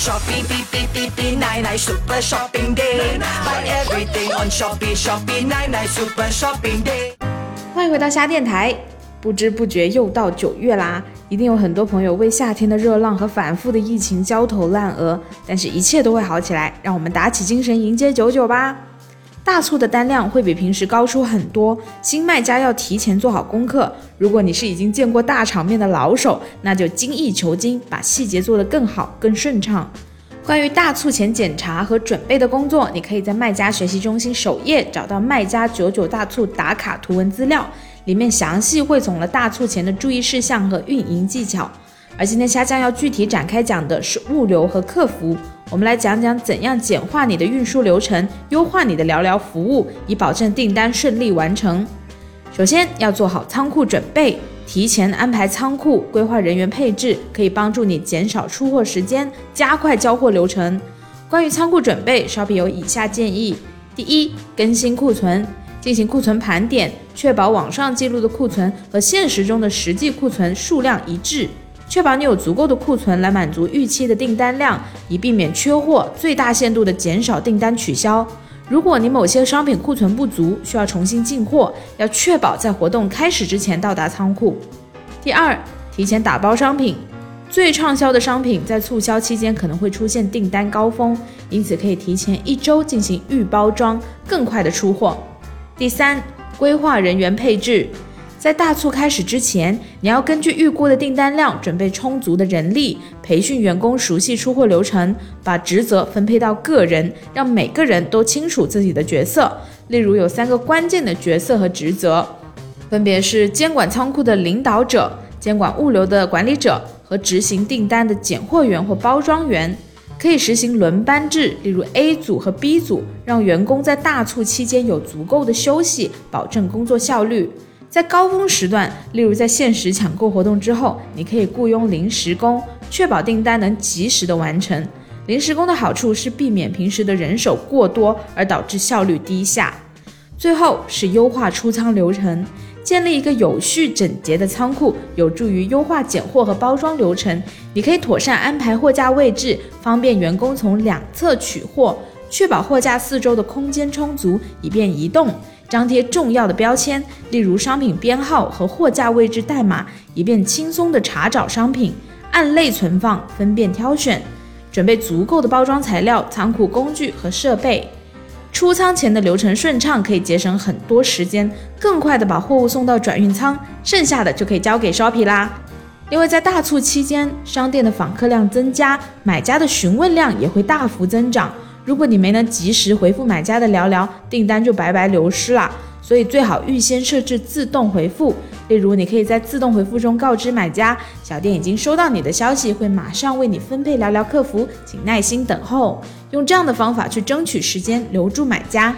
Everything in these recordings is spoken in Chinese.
Shopee beep beep beep beep nine nine super shopping day. Buy everything on Shopee Shopee nine nine super shopping day. 欢迎回到虾电台。不知不觉又到九月啦，一定有很多朋友为夏天的热浪和反复的疫情焦头烂额，但是一切都会好起来，让我们打起精神迎接九九吧。大促的单量会比平时高出很多，新卖家要提前做好功课。如果你是已经见过大场面的老手，那就精益求精，把细节做得更好、更顺畅。关于大促前检查和准备的工作，你可以在卖家学习中心首页找到卖家九九大促打卡图文资料。里面详细汇总了大促前的注意事项和运营技巧，而今天虾酱要具体展开讲的是物流和客服。我们来讲讲怎样简化你的运输流程，优化你的聊聊服务，以保证订单顺利完成。首先要做好仓库准备，提前安排仓库，规划人员配置，可以帮助你减少出货时间，加快交货流程。关于仓库准备，稍比有以下建议：第一，更新库存。进行库存盘点，确保网上记录的库存和现实中的实际库存数量一致，确保你有足够的库存来满足预期的订单量，以避免缺货，最大限度的减少订单取消。如果你某些商品库存不足，需要重新进货，要确保在活动开始之前到达仓库。第二，提前打包商品，最畅销的商品在促销期间可能会出现订单高峰，因此可以提前一周进行预包装，更快的出货。第三，规划人员配置，在大促开始之前，你要根据预估的订单量，准备充足的人力，培训员工熟悉出货流程，把职责分配到个人，让每个人都清楚自己的角色。例如，有三个关键的角色和职责，分别是监管仓库的领导者、监管物流的管理者和执行订单的拣货员或包装员。可以实行轮班制，例如 A 组和 B 组，让员工在大促期间有足够的休息，保证工作效率。在高峰时段，例如在限时抢购活动之后，你可以雇佣临时工，确保订单能及时的完成。临时工的好处是避免平时的人手过多而导致效率低下。最后是优化出仓流程。建立一个有序整洁的仓库，有助于优化拣货和包装流程。你可以妥善安排货架位置，方便员工从两侧取货，确保货架四周的空间充足，以便移动。张贴重要的标签，例如商品编号和货架位置代码，以便轻松地查找商品。按类存放，分辨挑选。准备足够的包装材料、仓库工具和设备。出仓前的流程顺畅，可以节省很多时间，更快地把货物送到转运仓，剩下的就可以交给 Shopee 啦。因为在大促期间，商店的访客量增加，买家的询问量也会大幅增长。如果你没能及时回复买家的聊聊，订单就白白流失了。所以最好预先设置自动回复，例如你可以在自动回复中告知买家，小店已经收到你的消息，会马上为你分配聊聊客服，请耐心等候。用这样的方法去争取时间，留住买家。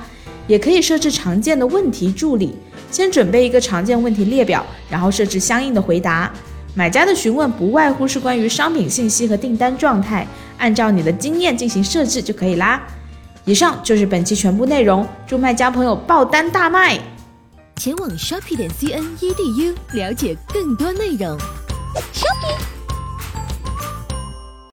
也可以设置常见的问题助理，先准备一个常见问题列表，然后设置相应的回答。买家的询问不外乎是关于商品信息和订单状态，按照你的经验进行设置就可以啦。以上就是本期全部内容，祝卖家朋友爆单大卖！前往 shopping 点 cn edu 了解更多内容。shopping。